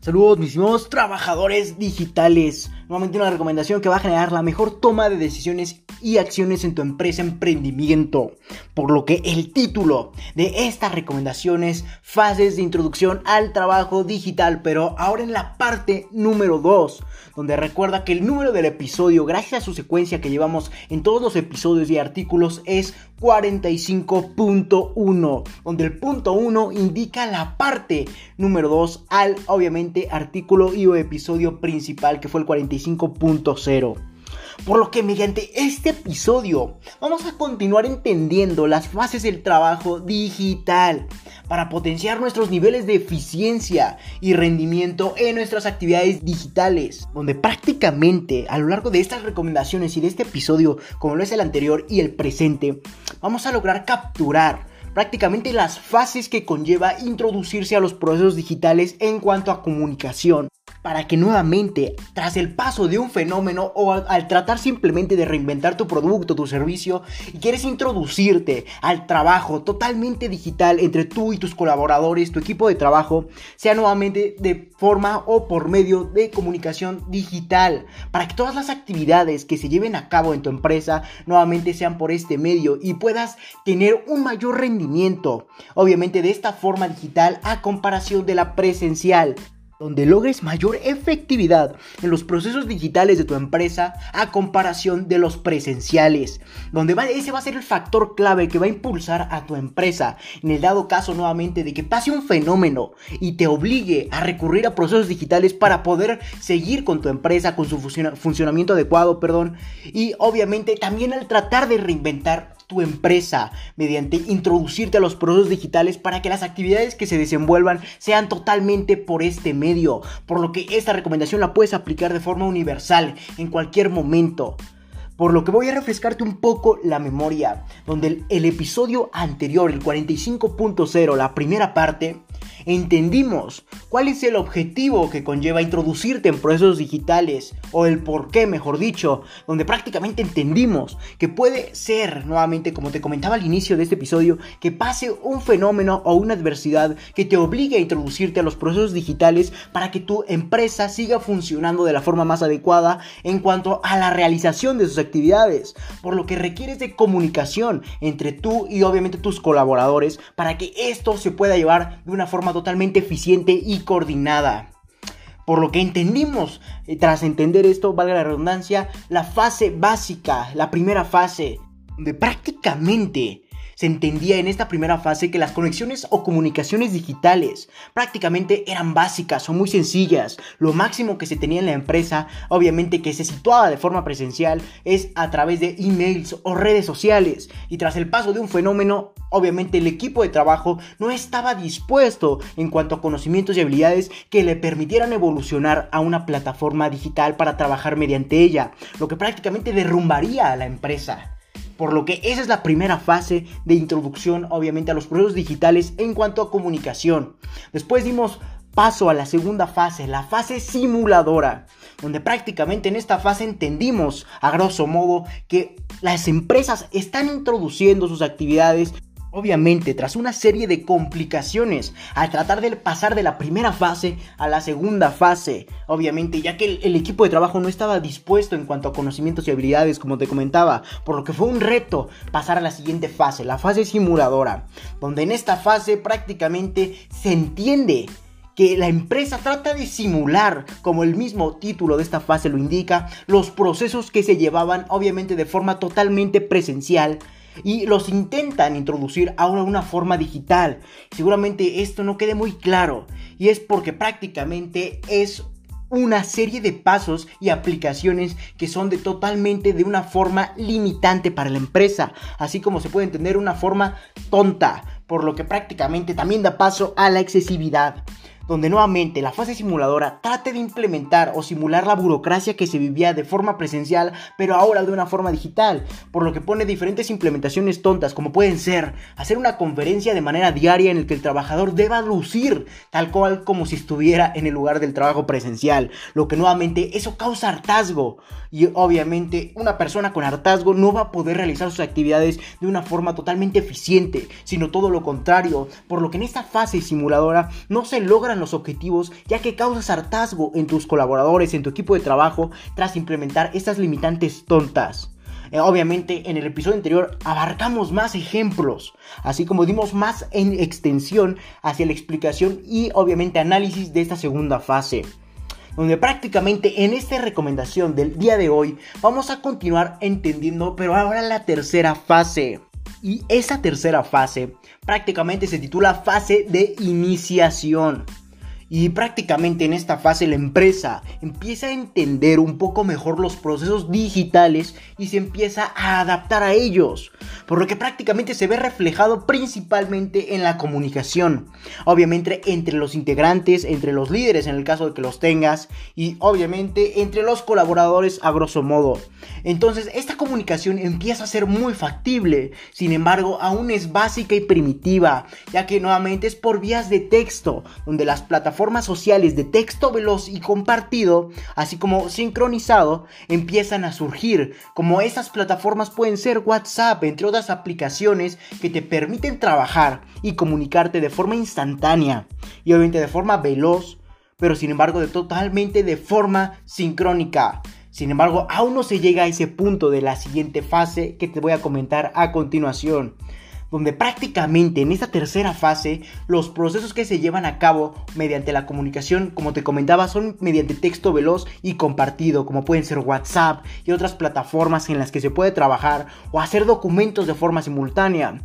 Saludos mis estimados trabajadores digitales. Nuevamente una recomendación que va a generar la mejor toma de decisiones y acciones en tu empresa emprendimiento. Por lo que el título de esta recomendación es fases de introducción al trabajo digital, pero ahora en la parte número 2, donde recuerda que el número del episodio, gracias a su secuencia que llevamos en todos los episodios y artículos, es 45.1, donde el punto 1 indica la parte número 2 al obviamente artículo y o episodio principal que fue el 45.0. Por lo que mediante este episodio vamos a continuar entendiendo las fases del trabajo digital para potenciar nuestros niveles de eficiencia y rendimiento en nuestras actividades digitales, donde prácticamente a lo largo de estas recomendaciones y de este episodio, como lo es el anterior y el presente, vamos a lograr capturar prácticamente las fases que conlleva introducirse a los procesos digitales en cuanto a comunicación para que nuevamente, tras el paso de un fenómeno o al, tratar simplemente de reinventar tu producto, tu servicio, y quieres introducirte al trabajo totalmente digital entre tú y tus colaboradores, tu equipo de trabajo, sea nuevamente de forma o por medio de comunicación digital, para que todas las actividades que se lleven a cabo en tu empresa nuevamente sean por este medio y puedas tener un mayor rendimiento, obviamente de esta forma digital a comparación de la presencial donde logres mayor efectividad en los procesos digitales de tu empresa a comparación de los presenciales, donde ese va a ser el factor clave que va a impulsar a tu empresa. En el dado caso nuevamente de que pase un fenómeno y te obligue a recurrir a procesos digitales para poder seguir con tu empresa, con su funcionamiento adecuado, perdón, y obviamente también al tratar de reinventar tu empresa mediante introducirte a los procesos digitales para que las actividades que se desenvuelvan sean totalmente por este medio. Por lo que esta recomendación la puedes aplicar de forma universal en cualquier momento. Por lo que voy a refrescarte un poco la memoria, donde el, episodio anterior, el 45.0, la primera parte, entendimos cuál es el objetivo que conlleva introducirte en procesos digitales o el por qué, mejor dicho, donde prácticamente entendimos que puede ser, nuevamente, como te comentaba al inicio de este episodio, que pase un fenómeno o una adversidad que te obligue a introducirte a los procesos digitales para que tu empresa siga funcionando de la forma más adecuada en cuanto a la realización de sus actividades, por lo que requieres de comunicación entre tú y obviamente tus colaboradores para que esto se pueda llevar de una forma totalmente eficiente y coordinada. Por lo que entendimos, eh, tras entender esto, valga la redundancia, la fase básica, la primera fase, donde prácticamente se entendía en esta primera fase que las conexiones o comunicaciones digitales prácticamente eran básicas o muy sencillas. Lo máximo que se tenía en la empresa, obviamente que se situaba de forma presencial, es a través de emails o redes sociales. Y tras el paso de un fenómeno, obviamente el equipo de trabajo no estaba dispuesto en cuanto a conocimientos y habilidades que le permitieran evolucionar a una plataforma digital para trabajar mediante ella, lo que prácticamente derrumbaría a la empresa. Por lo que esa es la primera fase de introducción, obviamente, a los procesos digitales en cuanto a comunicación. Después dimos paso a la segunda fase, la fase simuladora, donde prácticamente en esta fase entendimos, a grosso modo, que las empresas están introduciendo sus actividades Obviamente, tras una serie de complicaciones al tratar de pasar de la primera fase a la segunda fase, obviamente, ya que el, equipo de trabajo no estaba dispuesto en cuanto a conocimientos y habilidades, como te comentaba, por lo que fue un reto pasar a la siguiente fase, la fase simuladora, donde en esta fase prácticamente se entiende que la empresa trata de simular, como el mismo título de esta fase lo indica, los procesos que se llevaban obviamente de forma totalmente presencial y los intentan introducir a una forma digital. Seguramente esto no quede muy claro y es porque prácticamente es una serie de pasos y aplicaciones que son de totalmente de una forma limitante para la empresa, así como se puede entender una forma tonta, por lo que prácticamente también da paso a la excesividad donde nuevamente la fase simuladora trate de implementar o simular la burocracia que se vivía de forma presencial, pero ahora de una forma digital, por lo que pone diferentes implementaciones tontas, como pueden ser hacer una conferencia de manera diaria en la que el trabajador deba lucir tal cual como si estuviera en el lugar del trabajo presencial, lo que nuevamente eso causa hartazgo. Y obviamente una persona con hartazgo no va a poder realizar sus actividades de una forma totalmente eficiente, sino todo lo contrario, por lo que en esta fase simuladora no se logran los objetivos ya que causas hartazgo en tus colaboradores, en tu equipo de trabajo, tras implementar estas limitantes tontas. Eh, obviamente en el episodio anterior abarcamos más ejemplos, así como dimos más en extensión hacia la explicación y obviamente análisis de esta segunda fase donde prácticamente en esta recomendación del día de hoy vamos a continuar entendiendo, pero ahora la tercera fase. Y esa tercera fase prácticamente se titula fase de iniciación. Y prácticamente en esta fase la empresa empieza a entender un poco mejor los procesos digitales y se empieza a adaptar a ellos, por lo que prácticamente se ve reflejado principalmente en la comunicación, obviamente entre los integrantes, entre los líderes en el caso de que los tengas y obviamente entre los colaboradores a grosso modo. Entonces esta comunicación empieza a ser muy factible, sin embargo aún es básica y primitiva, ya que nuevamente es por vías de texto, donde las plataformas formas sociales de texto veloz y compartido, así como sincronizado, empiezan a surgir, como esas plataformas pueden ser WhatsApp, entre otras aplicaciones que te permiten trabajar y comunicarte de forma instantánea y obviamente de forma veloz, pero sin embargo de totalmente de forma sincrónica. Sin embargo, aún no se llega a ese punto de la siguiente fase que te voy a comentar a continuación donde prácticamente en esta tercera fase los procesos que se llevan a cabo mediante la comunicación, como te comentaba, son mediante texto veloz y compartido, como pueden ser WhatsApp y otras plataformas en las que se puede trabajar o hacer documentos de forma simultánea.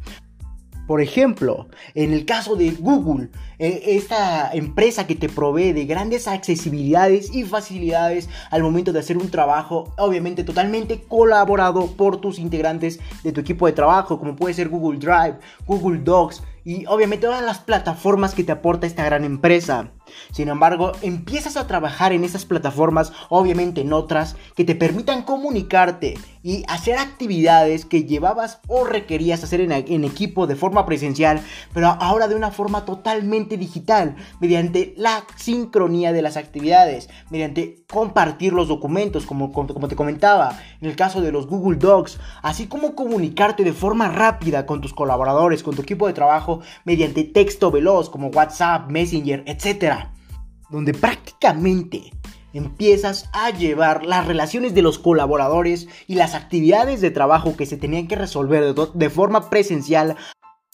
Por ejemplo, en el caso de Google, eh, esta empresa que te provee de grandes accesibilidades y facilidades al momento de hacer un trabajo, obviamente totalmente colaborado por tus integrantes de tu equipo de trabajo, como puede ser Google Drive, Google Docs y obviamente todas las plataformas que te aporta esta gran empresa. Sin embargo, empiezas a trabajar en esas plataformas, obviamente en otras, que te permitan comunicarte y hacer actividades que llevabas o requerías hacer en, equipo de forma presencial, pero ahora de una forma totalmente digital, mediante la sincronía de las actividades, mediante compartir los documentos, como, como te comentaba, en el caso de los Google Docs, así como comunicarte de forma rápida con tus colaboradores, con tu equipo de trabajo, mediante texto veloz como WhatsApp, Messenger, etc donde prácticamente empiezas a llevar las relaciones de los colaboradores y las actividades de trabajo que se tenían que resolver de, forma presencial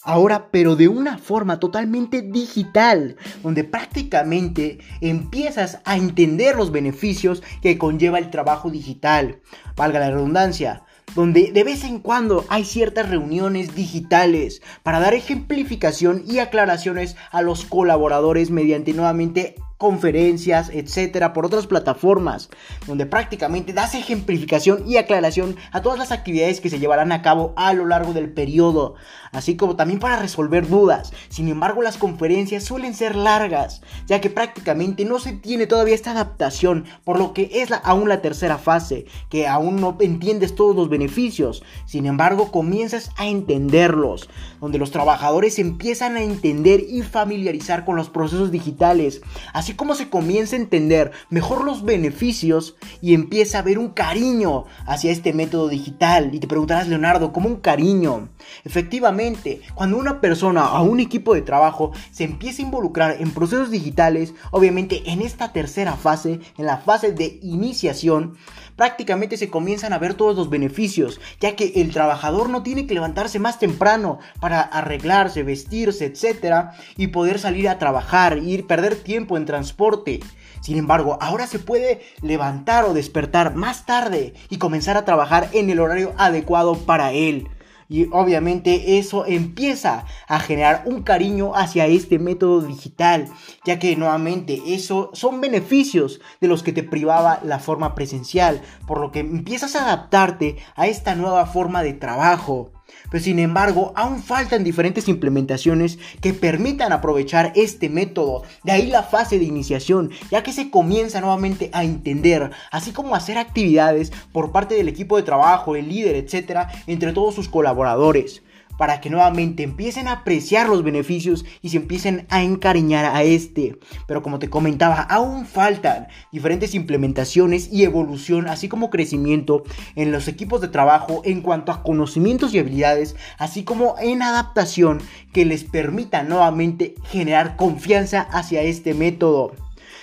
Ahora, pero de una forma totalmente digital, donde prácticamente empiezas a entender los beneficios que conlleva el trabajo digital, valga la redundancia, donde de vez en cuando hay ciertas reuniones digitales para dar ejemplificación y aclaraciones a los colaboradores mediante nuevamente conferencias, etcétera, por otras plataformas, donde prácticamente das ejemplificación y aclaración a todas las actividades que se llevarán a cabo a lo largo del periodo, así como también para resolver dudas. Sin embargo, las conferencias suelen ser largas, ya que prácticamente no se tiene todavía esta adaptación, por lo que es aún la tercera fase, que aún no entiendes todos los beneficios. Sin embargo, comienzas a entenderlos, donde los trabajadores empiezan a entender y familiarizar con los procesos digitales, así así como se comienza a entender mejor los beneficios y empieza a haber un cariño hacia este método digital. Y te preguntarás, Leonardo, ¿cómo un cariño? Efectivamente, cuando una persona o un equipo de trabajo se empieza a involucrar en procesos digitales, obviamente en esta tercera fase, en la fase de iniciación, prácticamente se comienzan a ver todos los beneficios, ya que el trabajador no tiene que levantarse más temprano para arreglarse, vestirse, etc. y poder salir a trabajar, ir perder tiempo en transporte. Sin embargo, ahora se puede levantar o despertar más tarde y comenzar a trabajar en el horario adecuado para él. Y obviamente eso empieza a generar un cariño hacia este método digital, ya que nuevamente eso son beneficios de los que te privaba la forma presencial, por lo que empiezas a adaptarte a esta nueva forma de trabajo. Pero sin embargo, aún faltan diferentes implementaciones que permitan aprovechar este método. De ahí la fase de iniciación, ya que se comienza nuevamente a entender, así como hacer actividades por parte del equipo de trabajo, el líder, etcétera, entre todos sus colaboradores para que nuevamente empiecen a apreciar los beneficios y se empiecen a encariñar a este. Pero como te comentaba, aún faltan diferentes implementaciones y evolución, así como crecimiento en los equipos de trabajo en cuanto a conocimientos y habilidades, así como en adaptación que les permita nuevamente generar confianza hacia este método.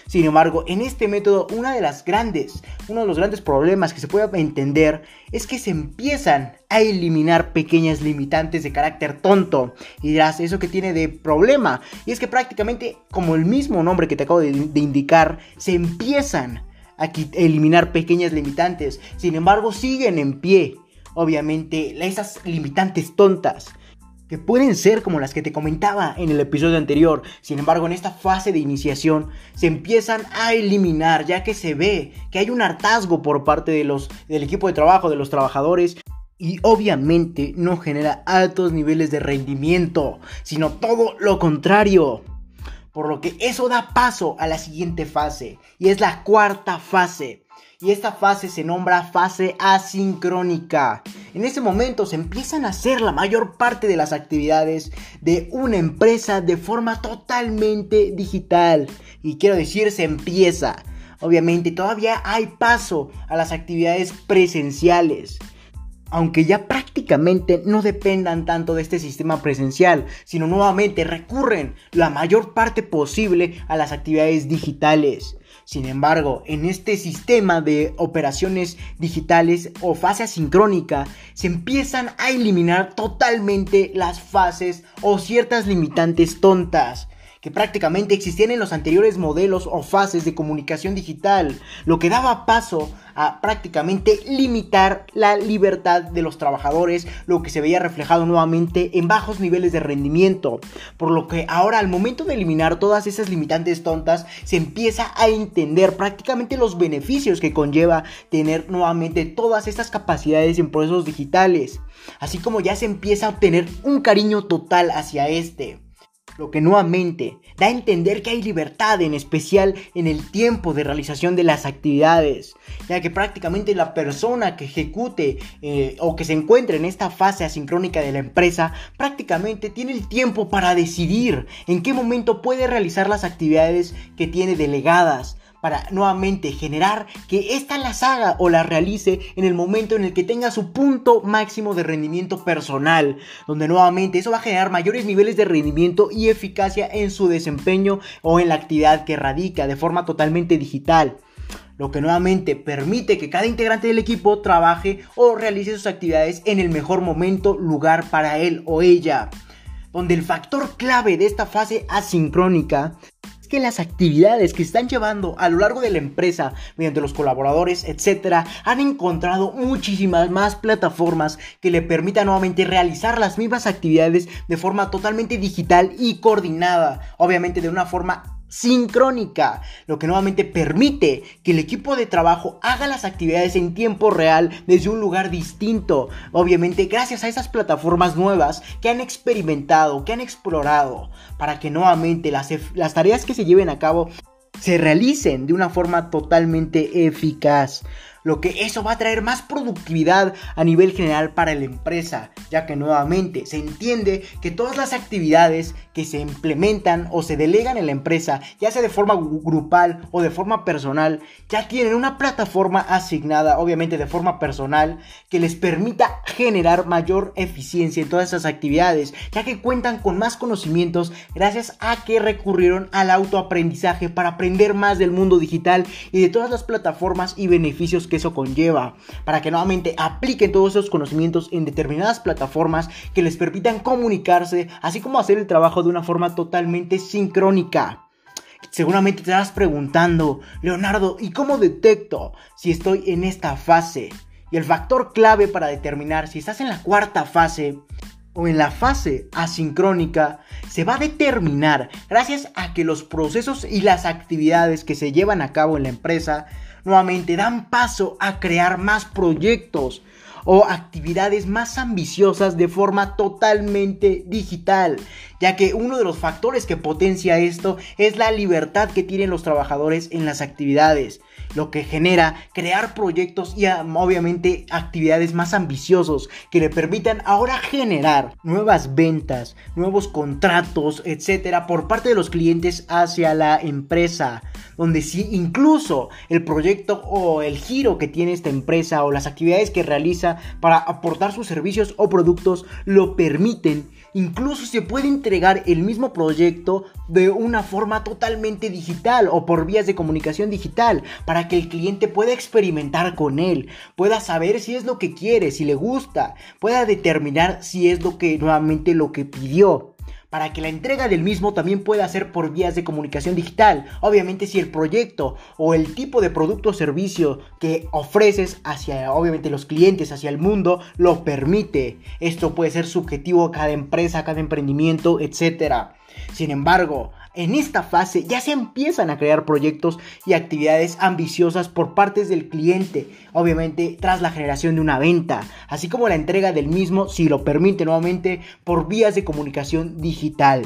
Sin embargo, en este método, una de las grandes, uno de los grandes problemas que se puede entender es que se empiezan a eliminar pequeñas limitantes de carácter tonto. Y dirás, ¿eso que tiene de problema? Y es que prácticamente, como el mismo nombre que te acabo de, de indicar, se empiezan a eliminar pequeñas limitantes. Sin embargo, siguen en pie. Obviamente, esas limitantes tontas que pueden ser como las que te comentaba en el episodio anterior. Sin embargo, en esta fase de iniciación se empiezan a eliminar ya que se ve que hay un hartazgo por parte de los, del equipo de trabajo, de los trabajadores. Y obviamente no genera altos niveles de rendimiento, sino todo lo contrario. Por lo que eso da paso a la siguiente fase, y es la cuarta fase, y esta fase se nombra fase asincrónica. En ese momento se empiezan a hacer la mayor parte de las actividades de una empresa de forma totalmente digital. Y quiero decir, se empieza. Obviamente todavía hay paso a las actividades presenciales aunque ya prácticamente no dependan tanto de este sistema presencial, sino nuevamente recurren la mayor parte posible a las actividades digitales. Sin embargo, en este sistema de operaciones digitales o fase asincrónica, se empiezan a eliminar totalmente las fases o ciertas limitantes tontas que prácticamente existían en los anteriores modelos o fases de comunicación digital, lo que daba paso a prácticamente limitar la libertad de los trabajadores, lo que se veía reflejado nuevamente en bajos niveles de rendimiento, por lo que ahora al momento de eliminar todas esas limitantes tontas, se empieza a entender prácticamente los beneficios que conlleva tener nuevamente todas estas capacidades en procesos digitales, así como ya se empieza a obtener un cariño total hacia este lo que nuevamente da a entender que hay libertad, en especial en el tiempo de realización de las actividades, ya que prácticamente la persona que ejecute eh, o que se encuentre en esta fase asincrónica de la empresa prácticamente tiene el tiempo para decidir en qué momento puede realizar las actividades que tiene delegadas para nuevamente generar que ésta las haga o las realice en el momento en el que tenga su punto máximo de rendimiento personal, donde nuevamente eso va a generar mayores niveles de rendimiento y eficacia en su desempeño o en la actividad que radica de forma totalmente digital lo que nuevamente permite que cada integrante del equipo trabaje o realice sus actividades en el mejor momento, lugar para él o ella. Donde el factor clave de esta fase asincrónica que las actividades que están llevando a lo largo de la empresa mediante los colaboradores, etcétera, han encontrado muchísimas más plataformas que le permitan nuevamente realizar las mismas actividades de forma totalmente digital y coordinada, obviamente de una forma sincrónica, lo que nuevamente permite que el equipo de trabajo haga las actividades en tiempo real desde un lugar distinto, obviamente gracias a esas plataformas nuevas que han experimentado, que han explorado, para que nuevamente las, las tareas que se lleven a cabo se realicen de una forma totalmente eficaz lo que eso va a traer más productividad a nivel general para la empresa, ya que nuevamente se entiende que todas las actividades que se implementan o se delegan en la empresa, ya sea de forma grupal o de forma personal, ya tienen una plataforma asignada, obviamente de forma personal, que les permita generar mayor eficiencia en todas esas actividades, ya que cuentan con más conocimientos gracias a que recurrieron al autoaprendizaje para aprender más del mundo digital y de todas las plataformas y beneficios que eso conlleva, para que nuevamente apliquen todos esos conocimientos en determinadas plataformas que les permitan comunicarse, así como hacer el trabajo de una forma totalmente sincrónica. Seguramente te estás preguntando, Leonardo, ¿y cómo detecto si estoy en esta fase? Y el factor clave para determinar si estás en la cuarta fase o en la fase asincrónica se va a determinar gracias a que los procesos y las actividades que se llevan a cabo en la empresa nuevamente dan paso a crear más proyectos. o actividades más ambiciosas de forma totalmente digital, ya que uno de los factores que potencia esto es la libertad que tienen los trabajadores en las actividades lo que genera crear proyectos y obviamente actividades más ambiciosos que le permitan ahora generar nuevas ventas, nuevos contratos, etcétera, por parte de los clientes hacia la empresa. Donde si incluso el proyecto o el giro que tiene esta empresa o las actividades que realiza para aportar sus servicios o productos lo permiten Incluso se puede entregar el mismo proyecto de una forma totalmente digital o por vías de comunicación digital para que el cliente pueda experimentar con él, pueda saber si es lo que quiere, si le gusta, pueda determinar si es lo que nuevamente lo que pidió para que la entrega del mismo también pueda ser por vías de comunicación digital. Obviamente si el proyecto o el tipo de producto o servicio que ofreces hacia obviamente los clientes, hacia el mundo, lo permite. Esto puede ser subjetivo a cada empresa, a cada emprendimiento, etc. Sin embargo, en esta fase ya se empiezan a crear proyectos y actividades ambiciosas por partes del cliente, obviamente tras la generación de una venta, así como la entrega del mismo, si lo permite nuevamente, por vías de comunicación digital.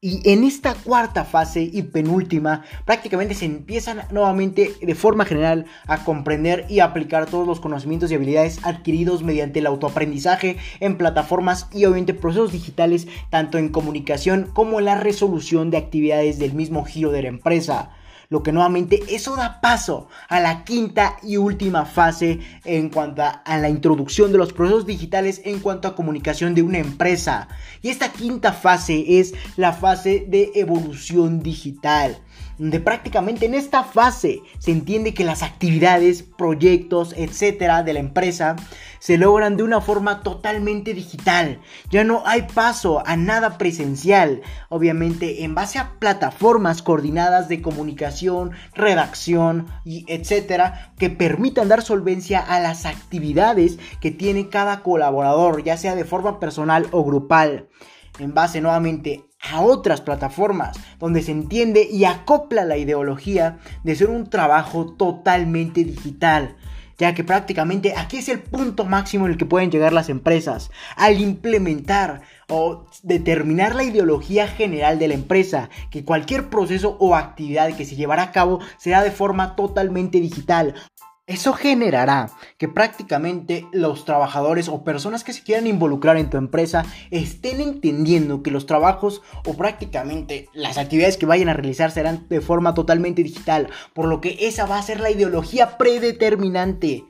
Y en esta cuarta fase y penúltima, prácticamente se empiezan nuevamente de forma general a comprender y aplicar todos los conocimientos y habilidades adquiridos mediante el autoaprendizaje en plataformas y obviamente procesos digitales, tanto en comunicación como en la resolución de actividades del mismo giro de la empresa lo que nuevamente eso da paso a la quinta y última fase en cuanto a, la introducción de los procesos digitales en cuanto a comunicación de una empresa. Y esta quinta fase es la fase de evolución digital donde prácticamente en esta fase se entiende que las actividades, proyectos, etcétera de la empresa se logran de una forma totalmente digital. Ya no hay paso a nada presencial, obviamente en base a plataformas coordinadas de comunicación, redacción y etcétera que permitan dar solvencia a las actividades que tiene cada colaborador, ya sea de forma personal o grupal en base nuevamente a otras plataformas donde se entiende y acopla la ideología de ser un trabajo totalmente digital ya que prácticamente aquí es el punto máximo en el que pueden llegar las empresas al implementar o determinar la ideología general de la empresa, que cualquier proceso o actividad que se llevará a cabo será de forma totalmente digital, eso generará que prácticamente los trabajadores o personas que se quieran involucrar en tu empresa estén entendiendo que los trabajos o prácticamente las actividades que vayan a realizar serán de forma totalmente digital, por lo que esa va a ser la ideología predeterminante.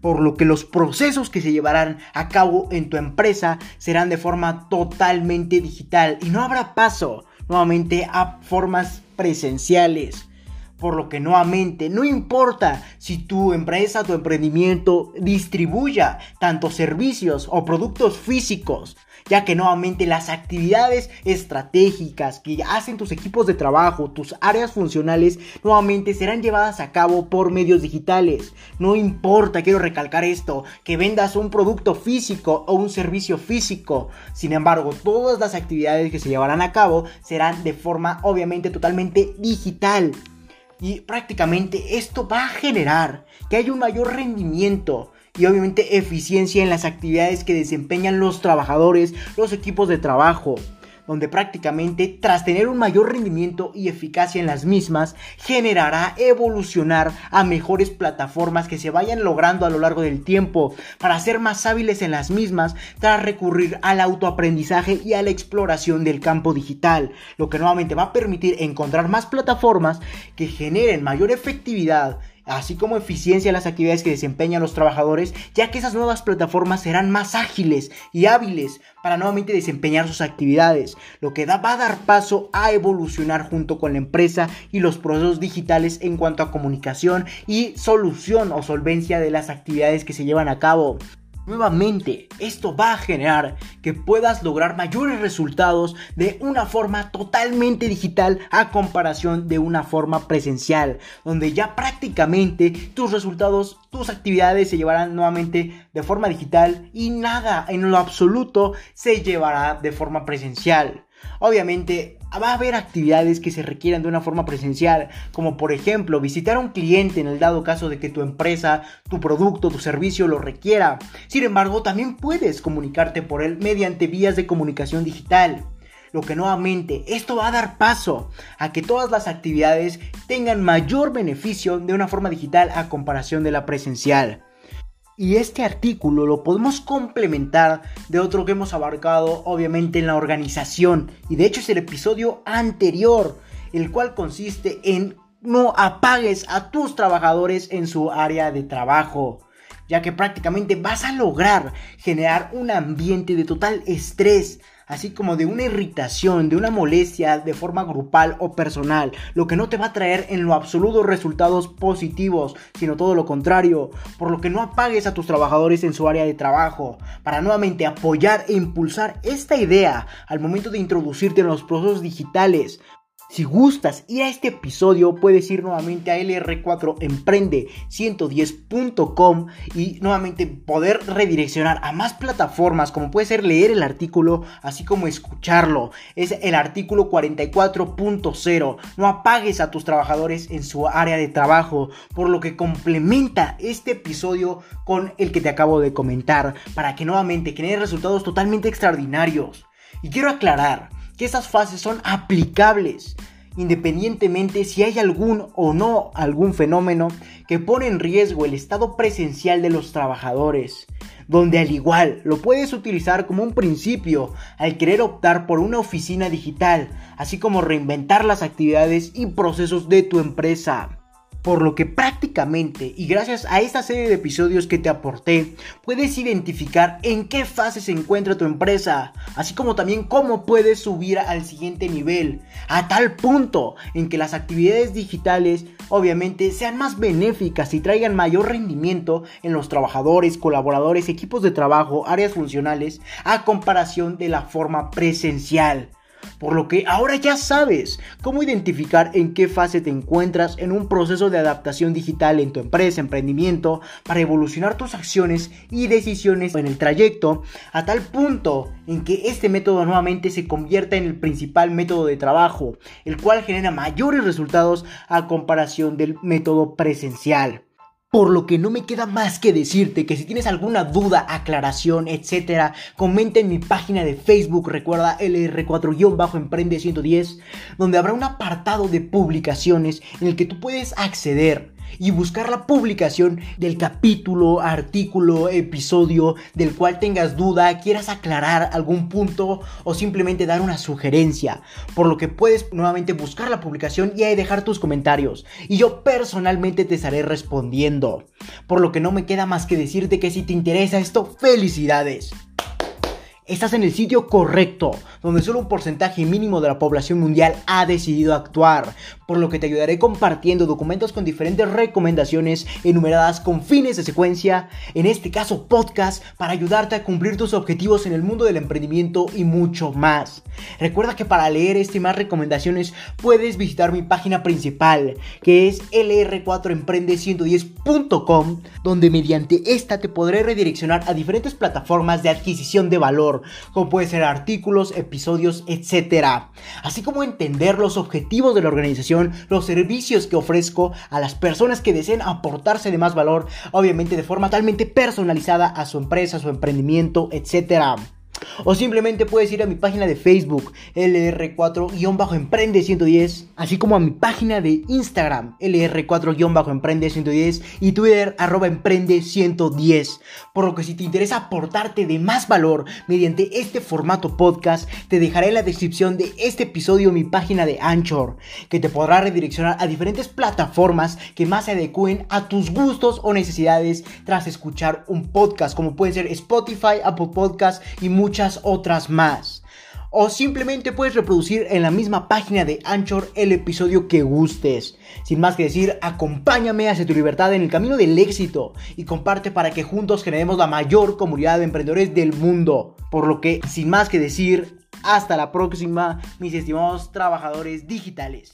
Por lo que los procesos que se llevarán a cabo en tu empresa serán de forma totalmente digital y no habrá paso nuevamente a formas presenciales. Por lo que nuevamente, no importa si tu empresa, tu emprendimiento distribuya tanto servicios o productos físicos, ya que nuevamente las actividades estratégicas que hacen tus equipos de trabajo, tus áreas funcionales, nuevamente serán llevadas a cabo por medios digitales. No importa, quiero recalcar esto, que vendas un producto físico o un servicio físico. Sin embargo, todas las actividades que se llevarán a cabo serán de forma obviamente totalmente digital. Y prácticamente esto va a generar que haya un mayor rendimiento y obviamente eficiencia en las actividades que desempeñan los trabajadores, los equipos de trabajo donde prácticamente tras tener un mayor rendimiento y eficacia en las mismas, generará evolucionar a mejores plataformas que se vayan logrando a lo largo del tiempo para ser más hábiles en las mismas tras recurrir al autoaprendizaje y a la exploración del campo digital, lo que nuevamente va a permitir encontrar más plataformas que generen mayor efectividad así como eficiencia en las actividades que desempeñan los trabajadores, ya que esas nuevas plataformas serán más ágiles y hábiles para nuevamente desempeñar sus actividades, lo que va a dar paso a evolucionar junto con la empresa y los procesos digitales en cuanto a comunicación y solución o solvencia de las actividades que se llevan a cabo. Nuevamente, esto va a generar que puedas lograr mayores resultados de una forma totalmente digital a comparación de una forma presencial, donde ya prácticamente tus resultados, tus actividades se llevarán nuevamente de forma digital y nada en lo absoluto se llevará de forma presencial. Obviamente va a haber actividades que se requieran de una forma presencial, como por ejemplo visitar a un cliente en el dado caso de que tu empresa, tu producto, tu servicio lo requiera. Sin embargo, también puedes comunicarte por él mediante vías de comunicación digital. Lo que nuevamente esto va a dar paso a que todas las actividades tengan mayor beneficio de una forma digital a comparación de la presencial. Y este artículo lo podemos complementar de otro que hemos abarcado obviamente en la organización. Y de hecho es el episodio anterior, el cual consiste en no apagues a tus trabajadores en su área de trabajo ya que prácticamente vas a lograr generar un ambiente de total estrés, así como de una irritación, de una molestia de forma grupal o personal, lo que no te va a traer en lo absoluto resultados positivos, sino todo lo contrario, por lo que no apagues a tus trabajadores en su área de trabajo, para nuevamente apoyar e impulsar esta idea al momento de introducirte en los procesos digitales, si gustas ir a este episodio, puedes ir nuevamente a lr4emprende110.com y nuevamente poder redireccionar a más plataformas, como puede ser leer el artículo, así como escucharlo. Es el artículo 44.0. No apagues a tus trabajadores en su área de trabajo, por lo que complementa este episodio con el que te acabo de comentar, para que nuevamente genere resultados totalmente extraordinarios. Y quiero aclarar, que estas fases son aplicables independientemente si hay algún o no algún fenómeno que pone en riesgo el estado presencial de los trabajadores, donde al igual lo puedes utilizar como un principio al querer optar por una oficina digital, así como reinventar las actividades y procesos de tu empresa. Por lo que prácticamente, y gracias a esta serie de episodios que te aporté, puedes identificar en qué fase se encuentra tu empresa, así como también cómo puedes subir al siguiente nivel, a tal punto en que las actividades digitales obviamente sean más benéficas y traigan mayor rendimiento en los trabajadores, colaboradores, equipos de trabajo, áreas funcionales, a comparación de la forma presencial. Por lo que ahora ya sabes cómo identificar en qué fase te encuentras en un proceso de adaptación digital en tu empresa, emprendimiento, para evolucionar tus acciones y decisiones en el trayecto, a tal punto en que este método nuevamente se convierta en el principal método de trabajo, el cual genera mayores resultados a comparación del método presencial. Por lo que no me queda más que decirte que si tienes alguna duda, aclaración, etcétera, comenta en mi página de Facebook, recuerda LR4-Emprende 110, donde habrá un apartado de publicaciones en el que tú puedes acceder y buscar la publicación del capítulo, artículo, episodio del cual tengas duda, quieras aclarar algún punto o simplemente dar una sugerencia. Por lo que puedes nuevamente buscar la publicación y ahí dejar tus comentarios. Y yo personalmente te estaré respondiendo. Por lo que no me queda más que decirte que si te interesa esto, felicidades. Estás en el sitio correcto, donde solo un porcentaje mínimo de la población mundial ha decidido actuar, por lo que te ayudaré compartiendo documentos con diferentes recomendaciones enumeradas con fines de secuencia, en este caso podcast, para ayudarte a cumplir tus objetivos en el mundo del emprendimiento y mucho más. Recuerda que para leer este y más recomendaciones puedes visitar mi página principal, que es lr4emprende110.com, donde mediante esta te podré redireccionar a diferentes plataformas de adquisición de valor como puede ser artículos, episodios, etc. Así como entender los objetivos de la organización, los servicios que ofrezco a las personas que deseen aportarse de más valor, obviamente de forma totalmente personalizada a su empresa, a su emprendimiento, etc. O simplemente puedes ir a mi página de Facebook, LR4-Emprende110, así como a mi página de Instagram, LR4-Emprende110 y Twitter, arroba Emprende110. Por lo que si te interesa aportarte de más valor mediante este formato podcast, te dejaré en la descripción de este episodio mi página de Anchor, que te podrá redireccionar a diferentes plataformas que más se adecúen a tus gustos o necesidades tras escuchar un podcast, como pueden ser Spotify, Apple Podcast y muchos muchas otras más. O simplemente puedes reproducir en la misma página de Anchor el episodio que gustes. Sin más que decir, acompáñame hacia tu libertad en el camino del éxito y comparte para que juntos generemos la mayor comunidad de emprendedores del mundo. Por lo que, sin más que decir, hasta la próxima, mis estimados trabajadores digitales.